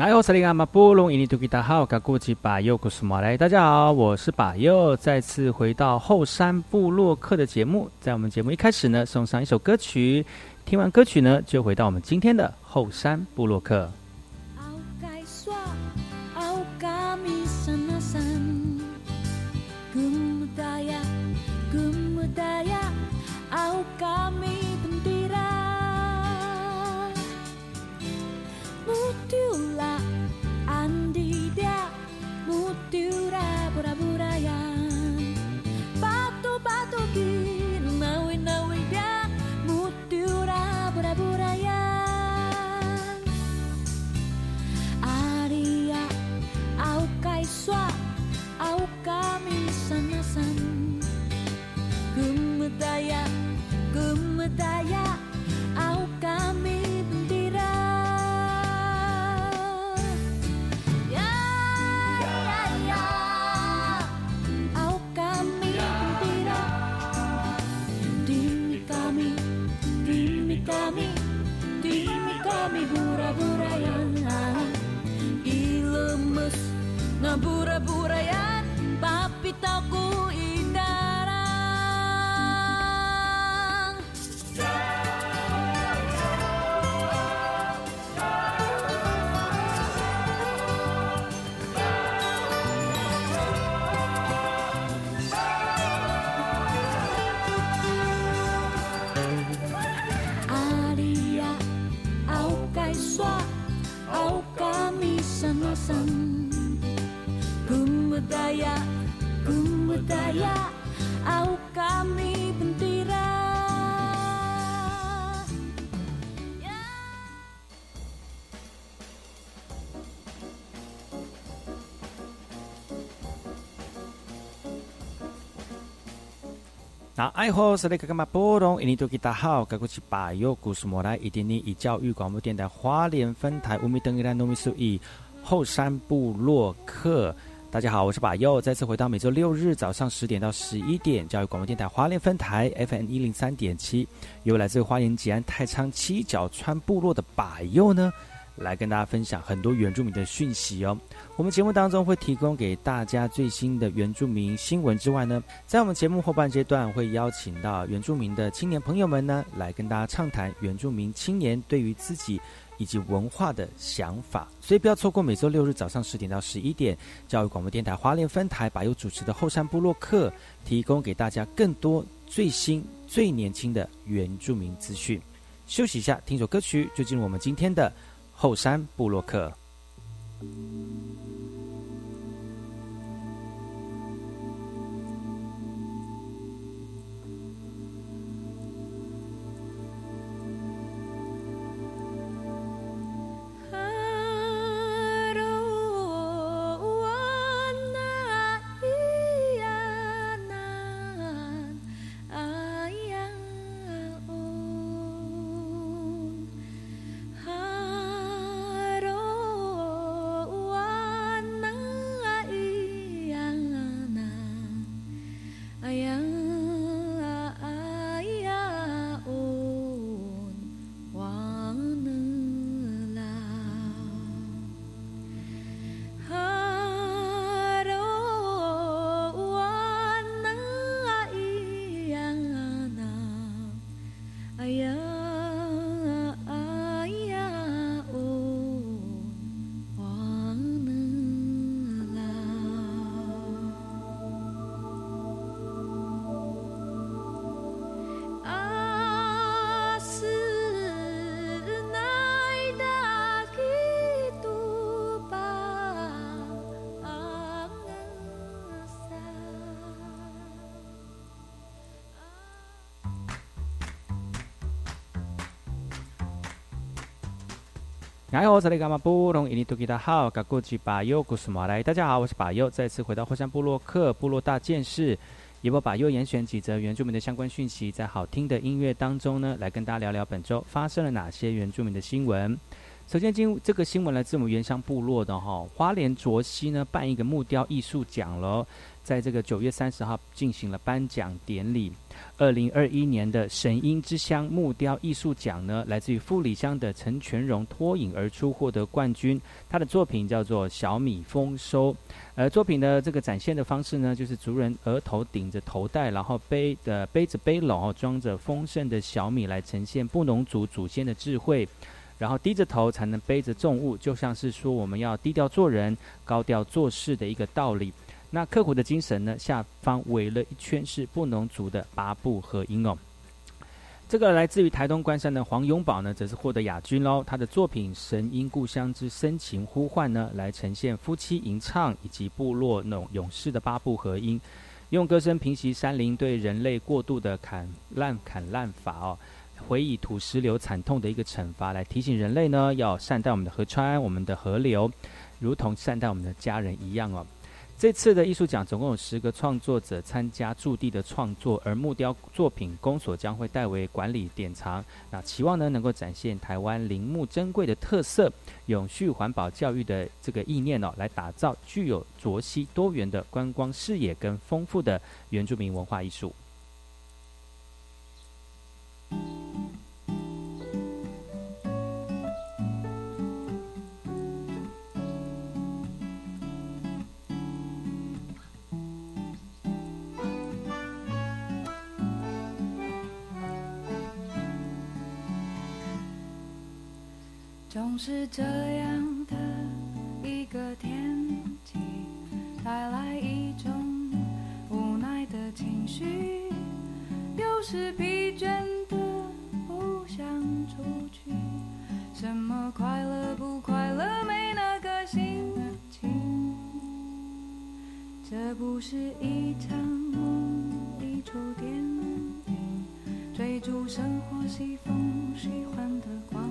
大家好，我是巴尤，再次回到后山部落客的节目，在我们节目一开始呢，送上一首歌曲，听完歌曲呢，就回到我们今天的后山部落客。那爱好是那个嘛波动？印尼多吉大好，该过去把右故事莫来，一点点以教育广播电台花莲分台五米登一兰农米数一后山部落客。大家好，我是把右，再次回到每周六日早上十点到十一点，教育广播电台花莲分台 FM 一零三点七，由来自花莲吉安太仓七角川部落的把右呢。来跟大家分享很多原住民的讯息哦。我们节目当中会提供给大家最新的原住民新闻之外呢，在我们节目后半阶段会邀请到原住民的青年朋友们呢，来跟大家畅谈原住民青年对于自己以及文化的想法。所以不要错过每周六日早上十点到十一点，教育广播电台花莲分台把有主持的后山部落客，提供给大家更多最新最年轻的原住民资讯。休息一下，听首歌曲，就进入我们今天的。后山部落客。哎，我是那个嘛布隆伊尼图吉达好，噶过去巴尤古斯马来，大家好，我是巴尤，再次回到火山部落克部落大件事，也把巴尤严选几则原住民的相关讯息，在好听的音乐当中呢，来跟大家聊聊本周发生了哪些原住民的新闻。首先，今这个新闻来自我们原乡部落的哈，花莲卓西呢办一个木雕艺术奖了，在这个九月三十号进行了颁奖典礼。二零二一年的神鹰之乡木雕艺术奖呢，来自于富里乡的陈全荣脱颖而出获得冠军。他的作品叫做小米丰收，而作品的这个展现的方式呢，就是族人额头顶着头带，然后背的背着背篓，装着丰盛的小米，来呈现布农族祖先的智慧。然后低着头才能背着重物，就像是说我们要低调做人、高调做事的一个道理。那刻苦的精神呢？下方围了一圈是布农族的八部合音哦。这个来自于台东关山的黄永宝呢，则是获得亚军喽。他的作品《神因故乡之深情呼唤》呢，来呈现夫妻吟唱以及部落那种勇士的八部合音，用歌声平息山林对人类过度的砍烂砍烂法哦。回忆土石流惨痛的一个惩罚，来提醒人类呢，要善待我们的河川、我们的河流，如同善待我们的家人一样哦。这次的艺术奖总共有十个创作者参加驻地的创作，而木雕作品公所将会代为管理典藏。那期望呢，能够展现台湾林木珍贵的特色、永续环保教育的这个意念哦，来打造具有卓西多元的观光视野跟丰富的原住民文化艺术。总是这样的一个天气，带来一种无奈的情绪，有时疲倦的不想出去。什么快乐不快乐，没那个心情。这不是一场梦，一出电影，追逐生活西风喜欢的光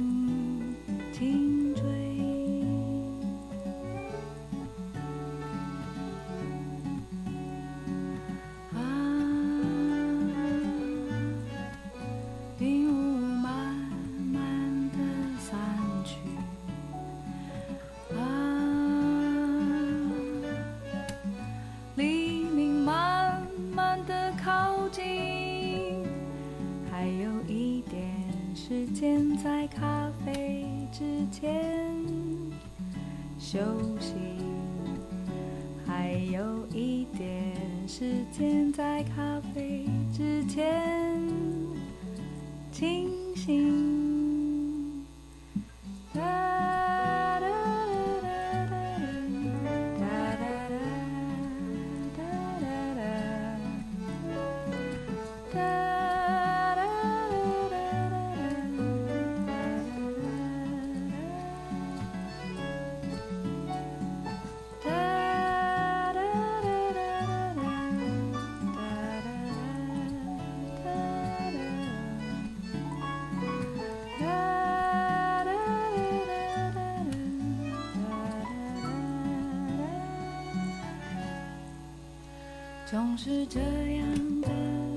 总是这样的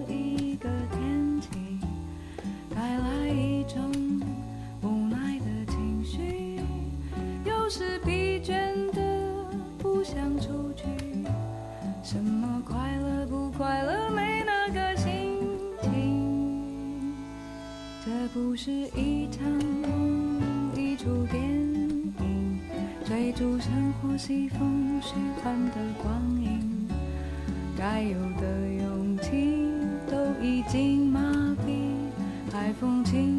一个天气，带来一种无奈的情绪，有时疲倦的不想出去。什么快乐不快乐，没那个心情。这不是一场梦，一出电影，追逐生活西风虚幻的光影。该有的勇气都已经麻痹，海风轻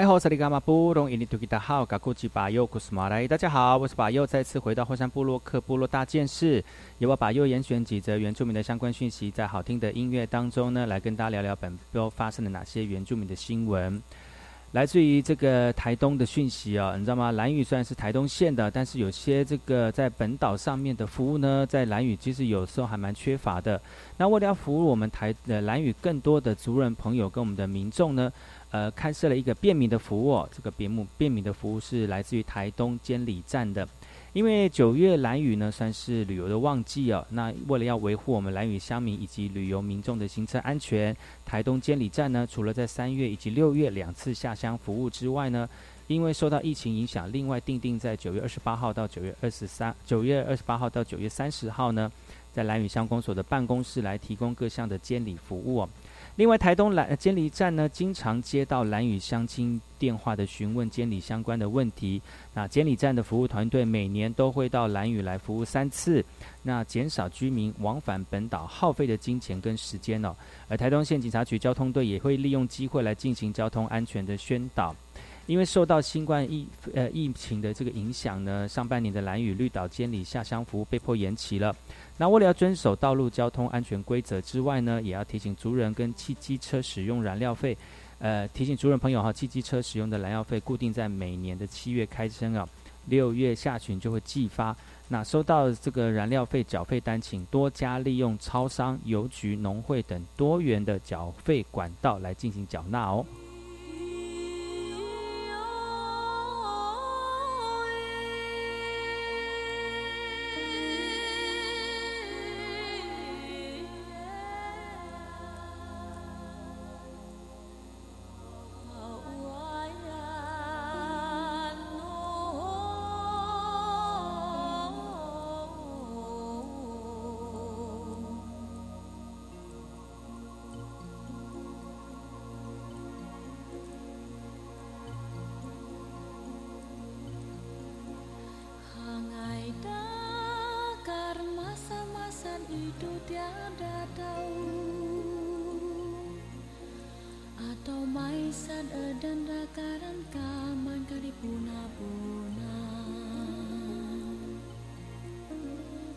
嗨，我是里伽马布隆，印尼土著的好，噶古吉巴尤古斯马来。大家好，我是巴尤，再次回到后山部落克部落大件事，由我巴尤严选几则原住民的相关讯息，在好听的音乐当中呢，来跟大家聊聊本周发生了哪些原住民的新闻。来自于这个台东的讯息啊，你知道吗？蓝屿虽然是台东县的，但是有些这个在本岛上面的服务呢，在蓝屿其实有时候还蛮缺乏的。那为了要服务我们台呃蓝屿更多的族人朋友跟我们的民众呢，呃，开设了一个便民的服务。这个便目便民的服务是来自于台东监理站的。因为九月蓝屿呢算是旅游的旺季哦，那为了要维护我们蓝屿乡民以及旅游民众的行车安全，台东监理站呢除了在三月以及六月两次下乡服务之外呢，因为受到疫情影响，另外定定在九月二十八号到九月二十三，九月二十八号到九月三十号呢，在蓝屿乡公所的办公室来提供各项的监理服务哦。另外，台东蓝监理站呢，经常接到蓝屿乡亲电话的询问监理相关的问题。那监理站的服务团队每年都会到蓝屿来服务三次，那减少居民往返本岛耗费的金钱跟时间哦。而台东县警察局交通队也会利用机会来进行交通安全的宣导。因为受到新冠疫呃疫情的这个影响呢，上半年的蓝屿绿岛监理下乡服务被迫延期了。那为了要遵守道路交通安全规则之外呢，也要提醒族人跟汽机车使用燃料费，呃，提醒族人朋友哈，汽机车使用的燃料费固定在每年的七月开征啊，六月下旬就会寄发。那收到这个燃料费缴费单，请多加利用超商、邮局、农会等多元的缴费管道来进行缴纳哦。itu tiada tahu. Atau maisan edan rakaran kaman kali puna-puna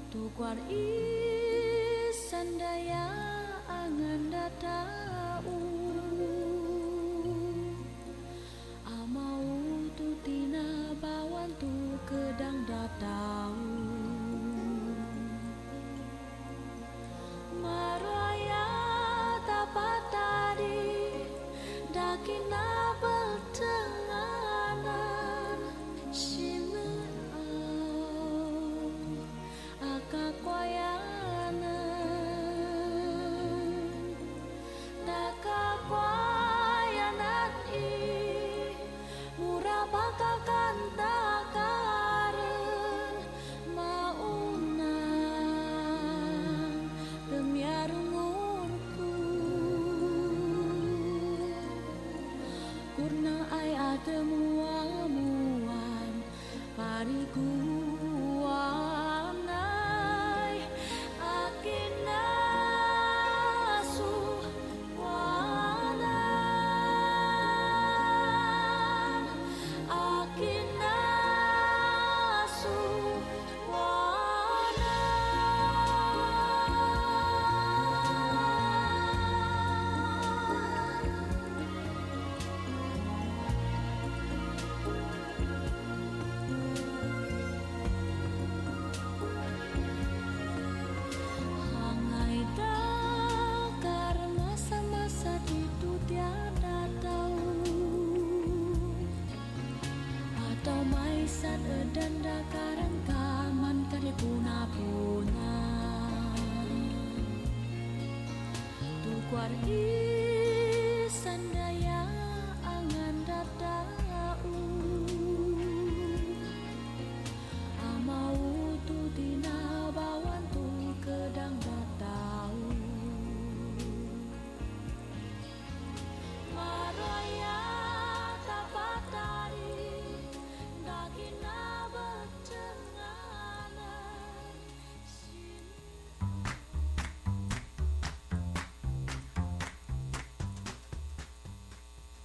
Tukar isan daya angan datang.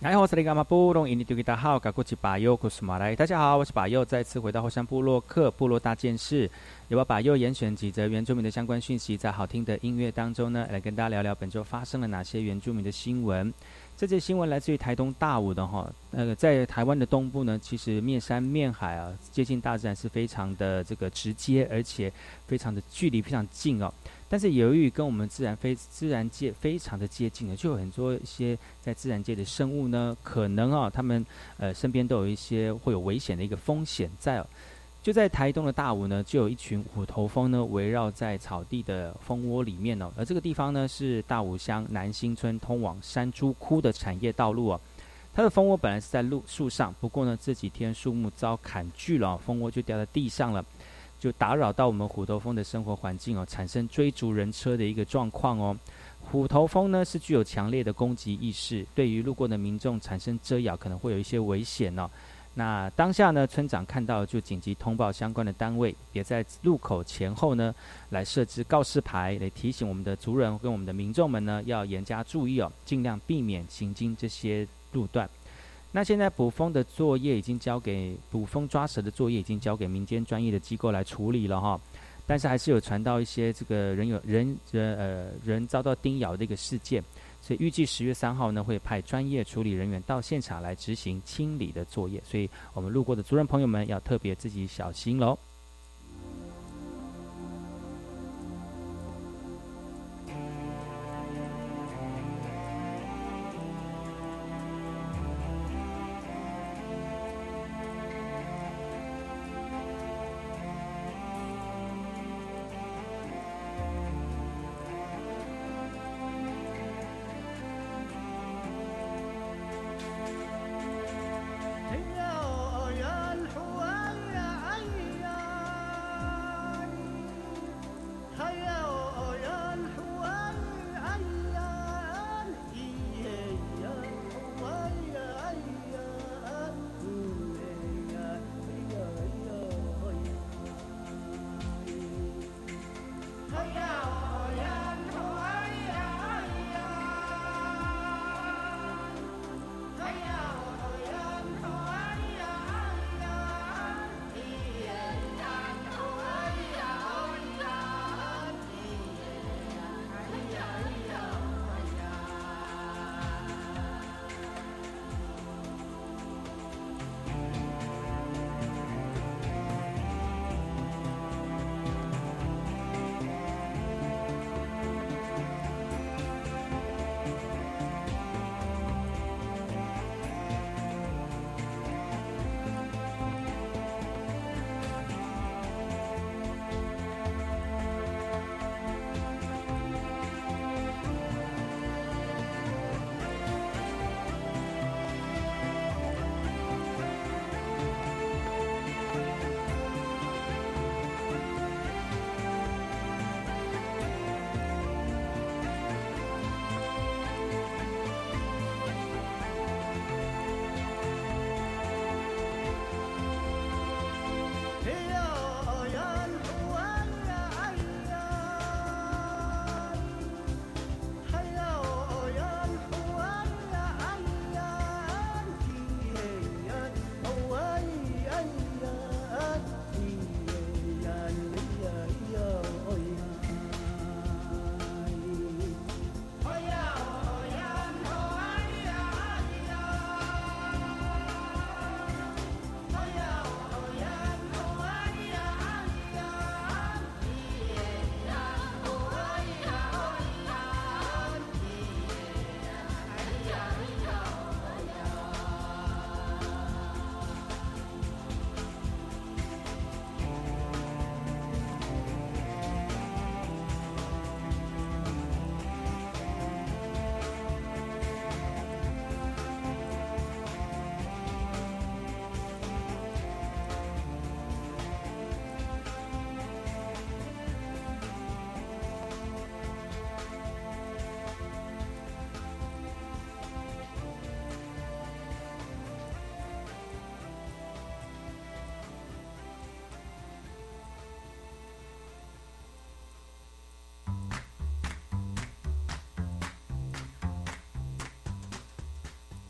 哎，我是那个马布隆，印尼大家好，我是巴尤，古斯马来。大家好，我是巴尤，再次回到后山部落克部落大件事，由我巴佑严选几则原住民的相关讯息，在好听的音乐当中呢，来跟大家聊聊本周发生了哪些原住民的新闻。这则新闻来自于台东大武的哈，那个在台湾的东部呢，其实面山面海啊，接近大自然是非常的这个直接，而且非常的距离非常近哦。但是由于跟我们自然非自然界非常的接近的，就有很多一些在自然界的生物呢，可能啊，他们呃身边都有一些会有危险的一个风险在。就在台东的大武呢，就有一群虎头蜂呢，围绕在草地的蜂窝里面哦。而这个地方呢，是大武乡南新村通往山猪窟的产业道路哦。它的蜂窝本来是在路树上，不过呢，这几天树木遭砍锯了，蜂窝就掉在地上了。就打扰到我们虎头蜂的生活环境哦，产生追逐人车的一个状况哦。虎头蜂呢是具有强烈的攻击意识，对于路过的民众产生蛰咬，可能会有一些危险哦。那当下呢，村长看到就紧急通报相关的单位，也在路口前后呢来设置告示牌，来提醒我们的族人跟我们的民众们呢要严加注意哦，尽量避免行经这些路段。那现在捕蜂的作业已经交给捕蜂抓蛇的作业已经交给民间专业的机构来处理了哈，但是还是有传到一些这个人有人人呃人遭到叮咬的一个事件，所以预计十月三号呢会派专业处理人员到现场来执行清理的作业，所以我们路过的族人朋友们要特别自己小心喽。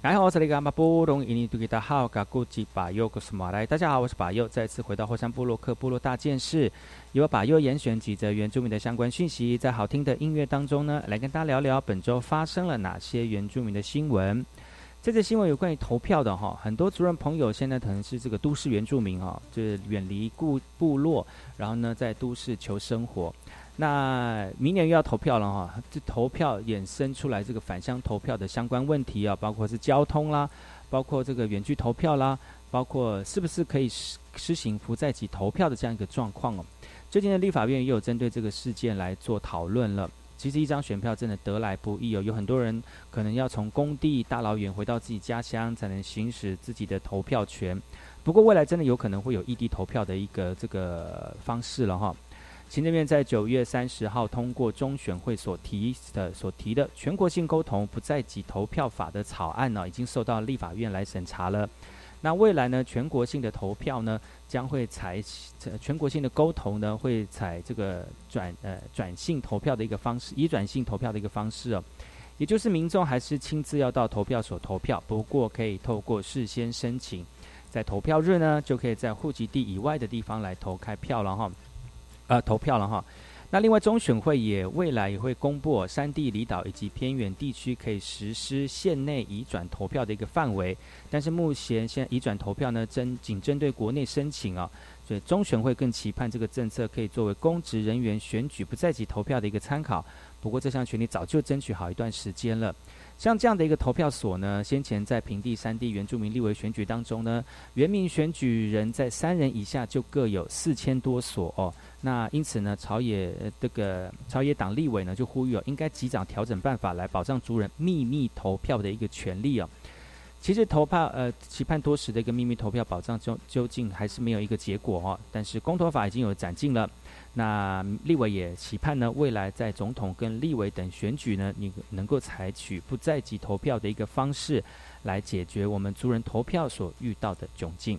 然后这里个马布隆印尼多吉达好，嘎古吉巴尤古斯马来，大家好，我是巴尤，再次回到火山部落克部落大件事，由巴尤严选几则原住民的相关讯息，在好听的音乐当中呢，来跟大家聊聊本周发生了哪些原住民的新闻。这则新闻有关于投票的哈，很多族人朋友现在可能是这个都市原住民哈，就是远离故部落，然后呢在都市求生活。那明年又要投票了哈，这投票衍生出来这个返乡投票的相关问题啊，包括是交通啦，包括这个远距投票啦，包括是不是可以实实行不在籍投票的这样一个状况哦。最近的立法院也有针对这个事件来做讨论了。其实一张选票真的得来不易哦，有很多人可能要从工地大老远回到自己家乡才能行使自己的投票权。不过未来真的有可能会有异地投票的一个这个方式了哈。行政院在九月三十号通过中选会所提的所提的全国性沟通不在籍投票法的草案呢，已经受到立法院来审查了。那未来呢，全国性的投票呢，将会采全国性的沟通呢，会采这个转呃转性投票的一个方式，以转性投票的一个方式哦，也就是民众还是亲自要到投票所投票，不过可以透过事先申请，在投票日呢，就可以在户籍地以外的地方来投开票了哈。呃，投票了哈。那另外，中选会也未来也会公布山地、离岛以及偏远地区可以实施县内移转投票的一个范围。但是目前现在移转投票呢，针仅针对国内申请啊。所以中选会更期盼这个政策可以作为公职人员选举不在籍投票的一个参考。不过这项权利早就争取好一段时间了。像这样的一个投票所呢，先前在平地、山地原住民立委选举当中呢，原民选举人在三人以下就各有四千多所哦。那因此呢，朝野这个朝野党立委呢就呼吁哦，应该及早调整办法来保障族人秘密投票的一个权利哦。其实投票呃期盼多时的一个秘密投票保障究究竟还是没有一个结果哦。但是公投法已经有展进了。那立委也期盼呢，未来在总统跟立委等选举呢，你能够采取不在籍投票的一个方式，来解决我们族人投票所遇到的窘境。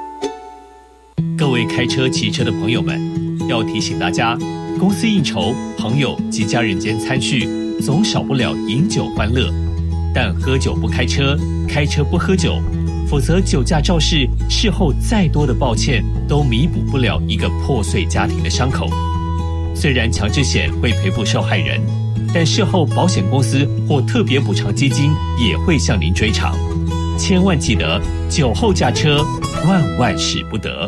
各位开车、骑车的朋友们，要提醒大家，公司应酬、朋友及家人间餐叙，总少不了饮酒欢乐，但喝酒不开车，开车不喝酒，否则酒驾肇事，事后再多的抱歉，都弥补不了一个破碎家庭的伤口。虽然强制险会赔付受害人，但事后保险公司或特别补偿基金也会向您追偿。千万记得，酒后驾车，万万使不得。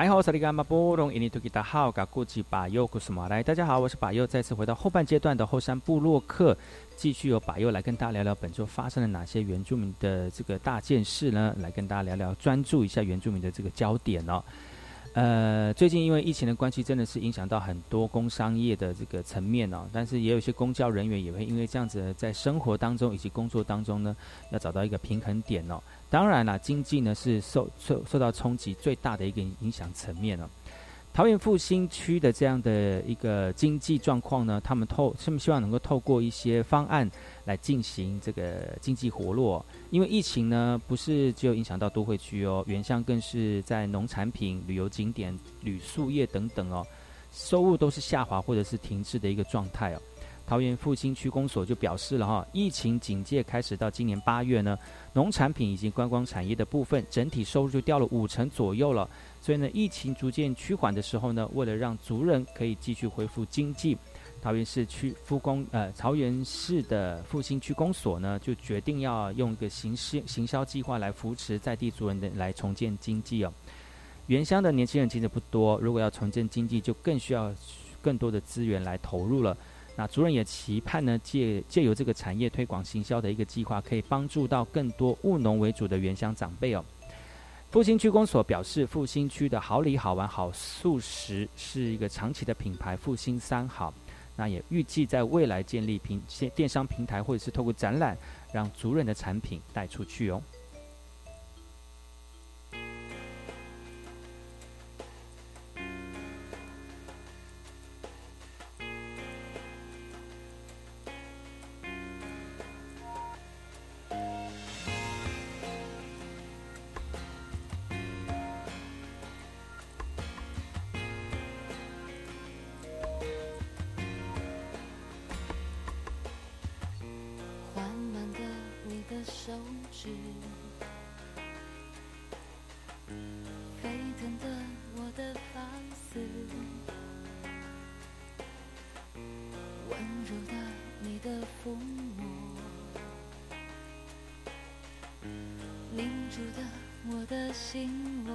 哎好，萨利伽马波隆，印尼图吉达好，嘎古吉巴尤古斯马来。大家好，我是巴尤，再次回到后半阶段的后山部落客，继续由巴尤来跟大家聊聊本周发生了哪些原住民的这个大件事呢？来跟大家聊聊，专注一下原住民的这个焦点哦。呃，最近因为疫情的关系，真的是影响到很多工商业的这个层面哦。但是也有一些公交人员也会因为这样子，在生活当中以及工作当中呢，要找到一个平衡点哦。当然啦，经济呢是受受受到冲击最大的一个影响层面哦。桃园复兴区的这样的一个经济状况呢，他们透他们希望能够透过一些方案来进行这个经济活络。因为疫情呢，不是只有影响到都会区哦，原乡更是在农产品、旅游景点、旅宿业等等哦，收入都是下滑或者是停滞的一个状态哦。桃园复兴区公所就表示了哈，疫情警戒开始到今年八月呢，农产品以及观光产业的部分整体收入就掉了五成左右了。所以呢，疫情逐渐趋缓的时候呢，为了让族人可以继续恢复经济，桃园市区复工呃，桃园市的复兴区公所呢，就决定要用一个行销行销计划来扶持在地族人的来重建经济哦。原乡的年轻人其实不多，如果要重建经济，就更需要更多的资源来投入了。那主任也期盼呢，借借由这个产业推广行销的一个计划，可以帮助到更多务农为主的原乡长辈哦。复兴区公所表示，复兴区的好礼好玩好素食是一个长期的品牌，复兴三好。那也预计在未来建立平电商平台，或者是透过展览，让族人的产品带出去哦。住的我的心窝，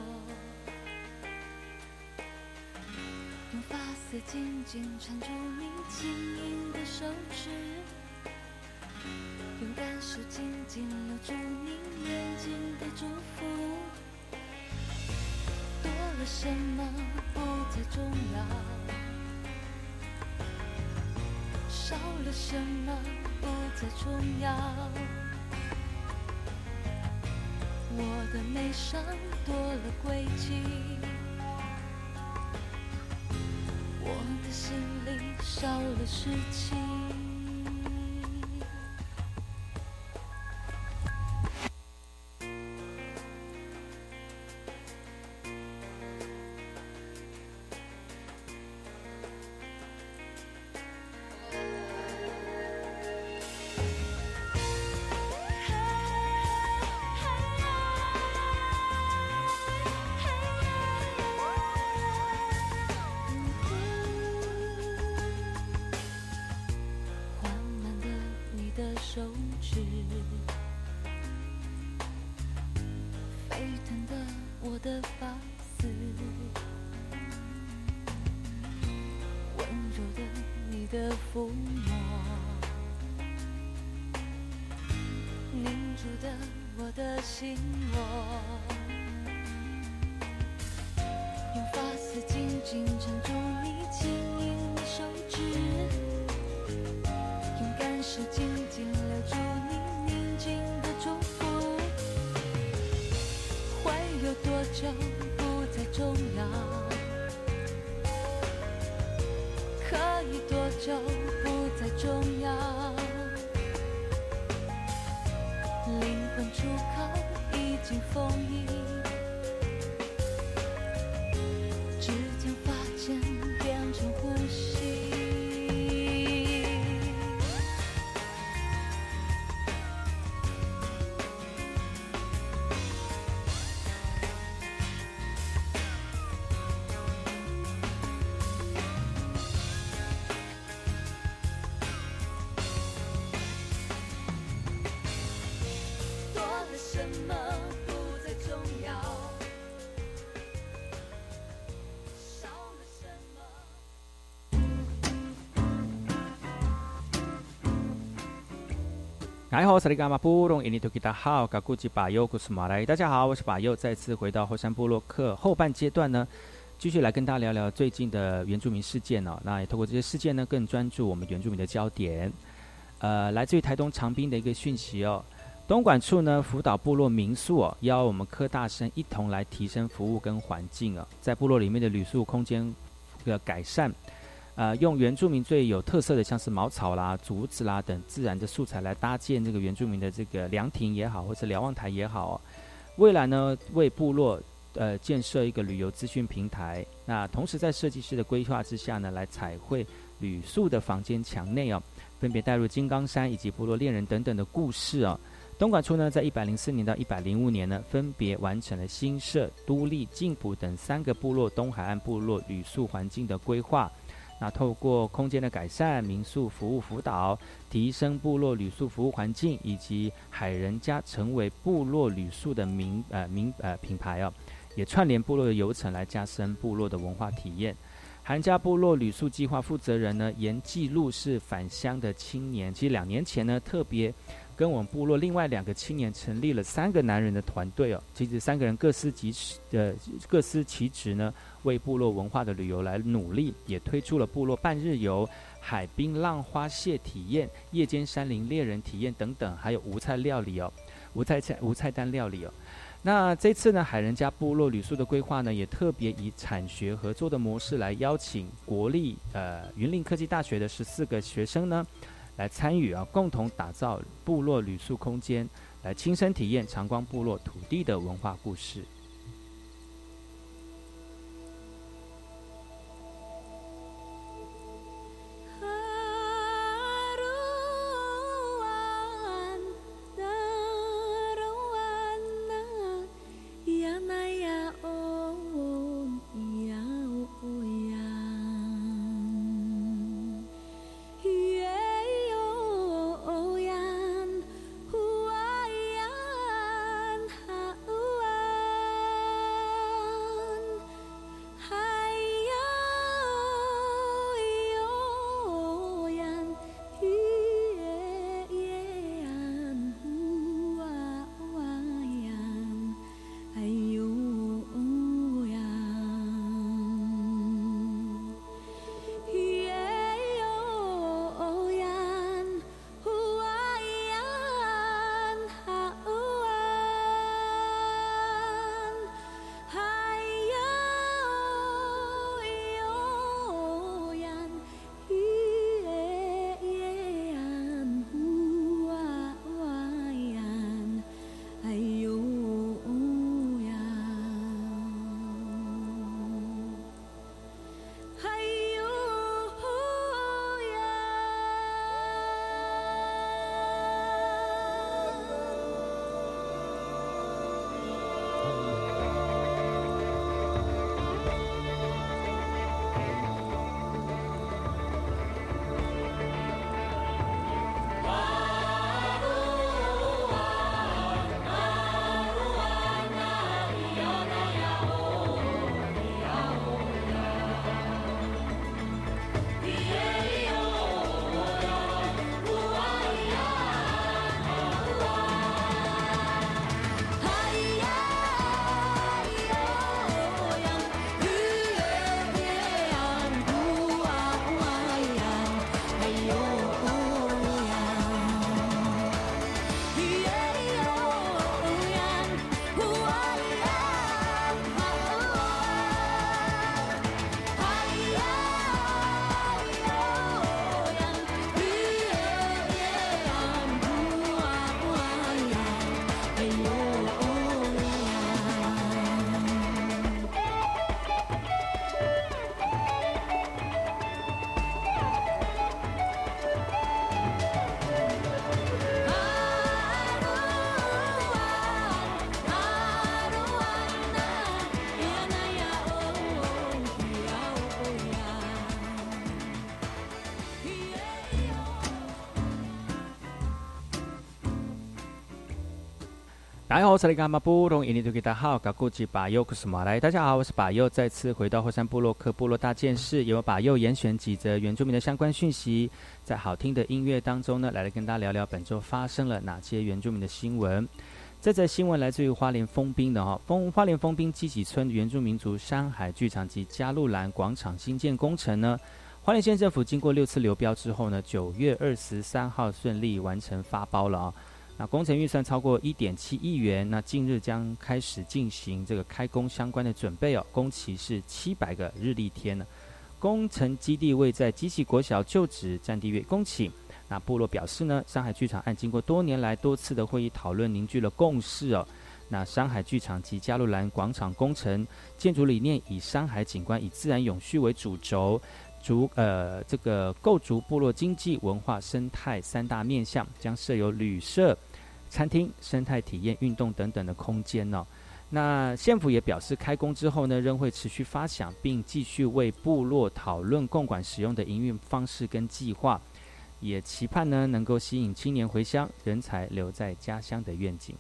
用发丝紧紧缠住你轻盈的手指，用感受紧紧留住你眼睛的祝福。多了什么不再重要？少了什么不再重要？了悲伤，多了轨迹，我的心里少了事情。的抚摸，凝住的我的心窝，用发丝紧紧缠住你轻盈的手指，用感受紧紧留。住你宁静的祝福，会有多久不再重要？重要？灵魂出口已经封大家好，我是马来。大家好，我是巴佑，再次回到后山部落克后半阶段呢，继续来跟大家聊聊最近的原住民事件哦。那也透过这些事件呢，更专注我们原住民的焦点。呃，来自于台东长滨的一个讯息哦。东莞处呢辅导部落民宿哦，邀我们科大生一同来提升服务跟环境哦，在部落里面的旅宿空间的改善，呃，用原住民最有特色的，像是茅草啦、竹子啦等自然的素材来搭建这个原住民的这个凉亭也好，或者瞭望台也好。未来呢，为部落呃建设一个旅游资讯平台，那同时在设计师的规划之下呢，来彩绘旅宿的房间墙内哦，分别带入金刚山以及部落恋人等等的故事哦。东莞处呢，在一百零四年到一百零五年呢，分别完成了新社、都立、进浦等三个部落东海岸部落旅宿环境的规划。那透过空间的改善、民宿服务辅导、提升部落旅宿服务环境，以及海人家成为部落旅宿的名呃名呃品牌哦，也串联部落的游程来加深部落的文化体验。韩家部落旅宿计划负责人呢，严记录是返乡的青年，其实两年前呢，特别。跟我们部落另外两个青年成立了三个男人的团队哦，其实三个人各司其职的各司其职呢，为部落文化的旅游来努力，也推出了部落半日游、海滨浪花蟹体验、夜间山林猎人体验等等，还有无菜料理哦，无菜菜无菜单料理哦。那这次呢，海人家部落旅宿的规划呢，也特别以产学合作的模式来邀请国立呃云林科技大学的十四个学生呢。来参与啊，共同打造部落旅宿空间，来亲身体验长光部落土地的文化故事。大家好，我是马来。大家好，我是把右，再次回到火山部落克部落大件事，由把右严选几则原住民的相关讯息，在好听的音乐当中呢，来跟大家聊聊本周发生了哪些原住民的新闻。这则新闻来自于花莲丰滨的哈，丰花莲丰滨基己村原住民族山海剧场及加路兰广场新建工程呢，花莲县政府经过六次流标之后呢，九月二十三号顺利完成发包了啊。那工程预算超过一点七亿元，那近日将开始进行这个开工相关的准备哦，工期是七百个日历天呢。工程基地位在基器国小旧址，占地约公顷。那部落表示呢，山海剧场案经过多年来多次的会议讨论，凝聚了共识哦。那山海剧场及加路兰广场工程建筑理念以山海景观、以自然永续为主轴，逐呃这个构筑部落经济、文化、生态三大面向，将设有旅社、餐厅、生态体验、运动等等的空间呢。那县府也表示，开工之后呢，仍会持续发想，并继续为部落讨论共管使用的营运方式跟计划，也期盼呢能够吸引青年回乡、人才留在家乡的愿景。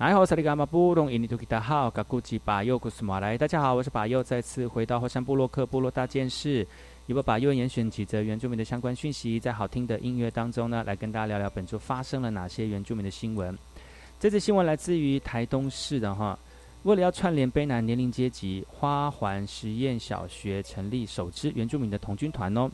来好，萨利伽马布隆印尼图吉达好，嘎古吉巴尤古斯马来，大家好，我是巴尤，再次回到火山部落克部落大件事，一波巴尤严选几则原住民的相关讯息，在好听的音乐当中呢，来跟大家聊聊本周发生了哪些原住民的新闻。这次新闻来自于台东市的哈，为了要串联卑南年龄阶级，花环实验小学成立首支原住民的童军团哦。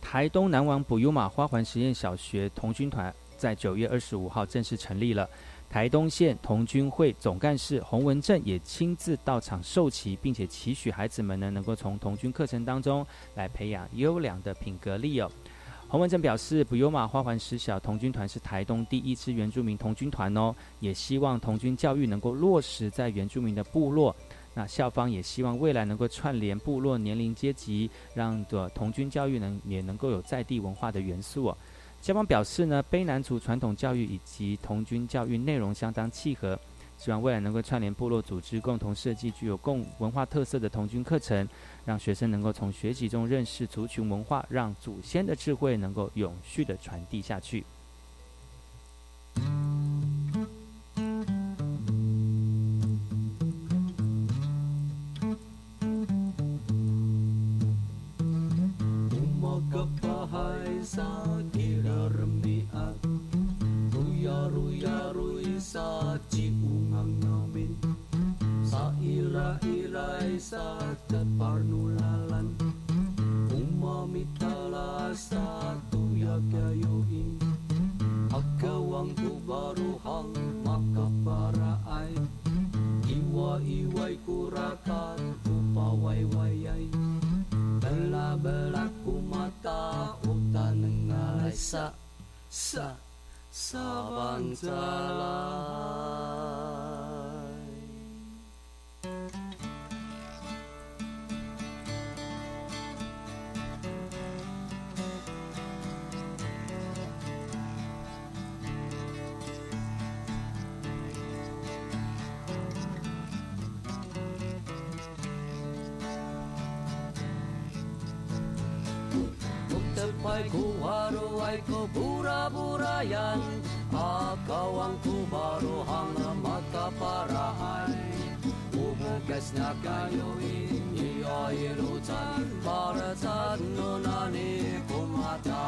台东南王补优马花环实验小学童军团在九月二十五号正式成立了。台东县童军会总干事洪文正也亲自到场授旗，并且期许孩子们呢能够从童军课程当中来培养优良的品格力哦。洪文正表示，补优马花环实小童军团是台东第一支原住民童军团哦，也希望童军教育能够落实在原住民的部落。那校方也希望未来能够串联部落年龄阶级，让的童军教育能也能够有在地文化的元素哦。校方表示呢，卑南族传统教育以及童军教育内容相当契合，希望未来能够串联部落组织，共同设计具有共文化特色的童军课程，让学生能够从学习中认识族群文化，让祖先的智慧能够永续的传递下去。esnarkailuin iaierutan baratzat nonani kumata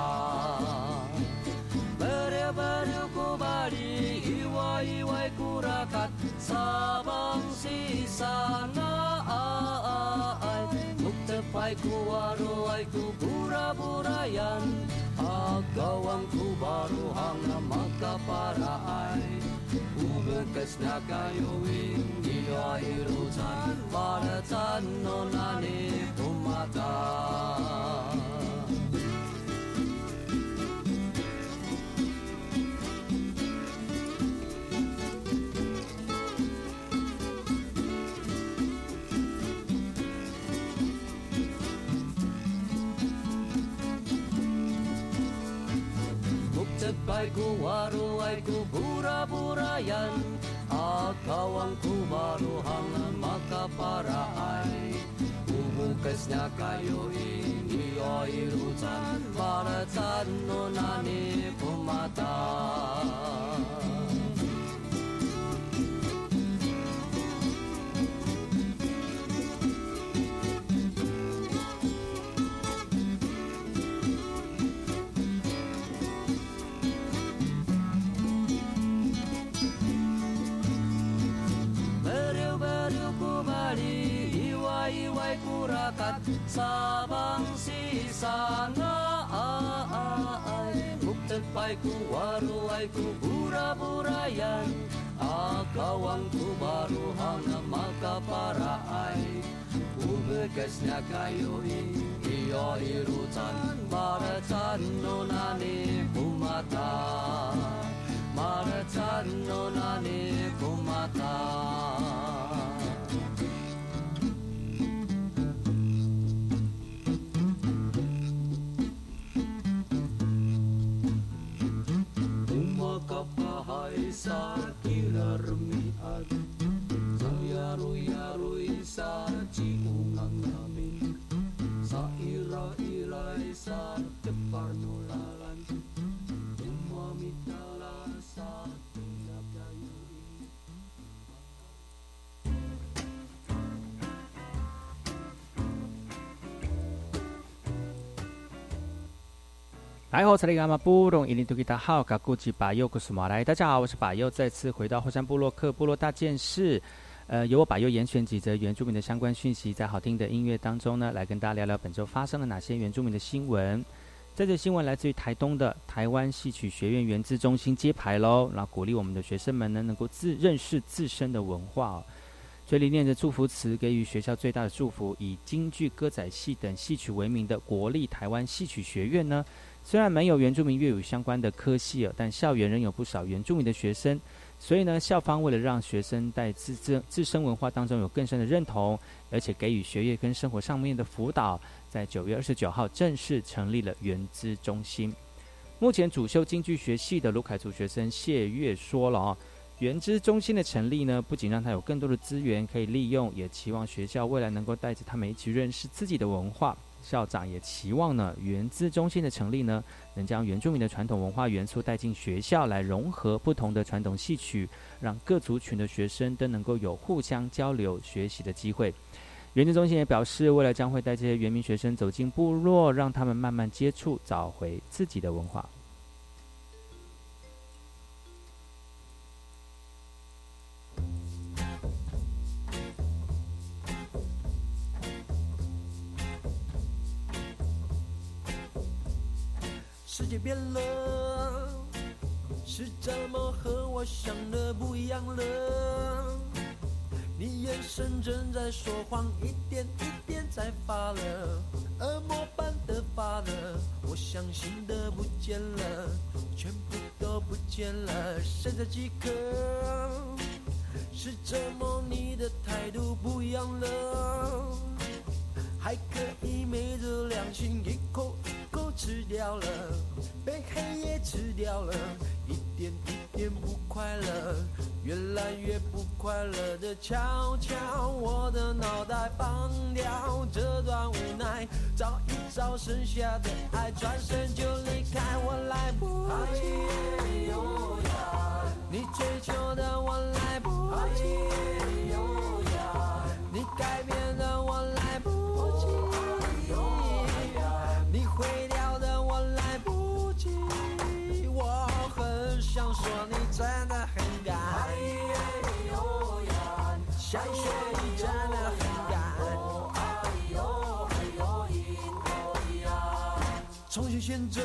Bere bere kubari iwa iwa kurakat sabang si sana ai Muktepai kuwaru ai kubura burayan Agawang kubaru hanga makaparai kuulen, kes näkäju vingi ja ilusan, vaan et sanonani kummataan. Kay waru, ay kuburaburayan Akaw ang kumaruhang makaparaay maka niya kayo inyo kayu ini Para tanong na ni pumata. Para tanong na ni masyarakat Sabang si sana ai Muktet pai ku waru ai ku bura bura yan Akawang ku baru hana maka para ai. Kumekesnya kayu i iyo i rutan Maretan no nani kumata Maretan no nani kumata kumata sa kilarmi ar Sayaru yaru isa 来后，查理伽马布隆伊林图吉达好，嘎古吉巴尤古苏马来，大家好，我是巴尤，再次回到后山部落克部落大件事。呃，由我巴尤严选几则原住民的相关讯息，在好听的音乐当中呢，来跟大家聊聊本周发生了哪些原住民的新闻。这则新闻来自于台东的台湾戏曲学院原资中心揭牌喽，然后鼓励我们的学生们呢能够自认识自身的文化哦。所以里念着祝福词，给予学校最大的祝福。以京剧、歌仔戏等戏曲为名的国立台湾戏曲学院呢，虽然没有原住民粤语相关的科系哦，但校园仍有不少原住民的学生。所以呢，校方为了让学生在自自自身文化当中有更深的认同，而且给予学业跟生活上面的辅导，在九月二十九号正式成立了原资中心。目前主修京剧学系的卢凯族学生谢月说了哦。原知中心的成立呢，不仅让他有更多的资源可以利用，也期望学校未来能够带着他们一起认识自己的文化。校长也期望呢，原资中心的成立呢，能将原住民的传统文化元素带进学校，来融合不同的传统戏曲，让各族群的学生都能够有互相交流学习的机会。原资中心也表示，未来将会带这些原民学生走进部落，让他们慢慢接触，找回自己的文化。界变了，是怎么和我想的不一样了？你眼神正在说谎，一点一点在发了，恶魔般的发了，我相信的不见了，全部都不见了，剩下几颗？是怎么你的态度不一样了？还可以昧着良心一口一口吃掉了，被黑夜吃掉了，一点一点不快乐，越来越不快乐的悄悄，我的脑袋放掉这段无奈，找一找剩下的爱，转身就离开，我来不及。你追求的我来不及，你改变的我来选择。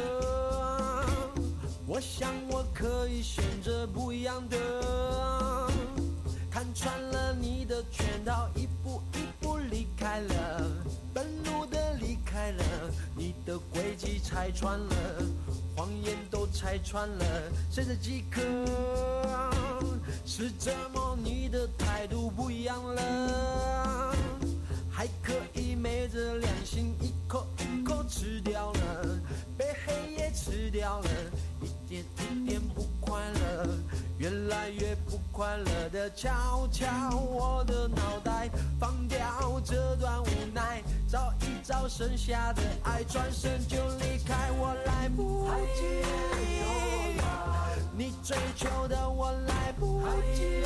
我想我可以选择不一样的，看穿了你的圈套，一步一步离开了，愤怒的离开了，你的轨迹拆穿了，谎言都拆穿了，剩下几颗？是怎么你的态度不一样了？了一点一点不快乐越来越不快乐的悄悄我的脑袋放掉这段无奈找一找剩下的爱转身就离开我来不及。你追求的我来不及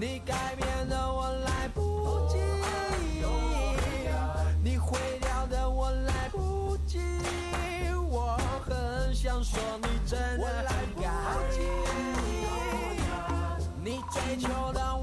你改变的我来不及。想说你真的，我好爱你。你追求的。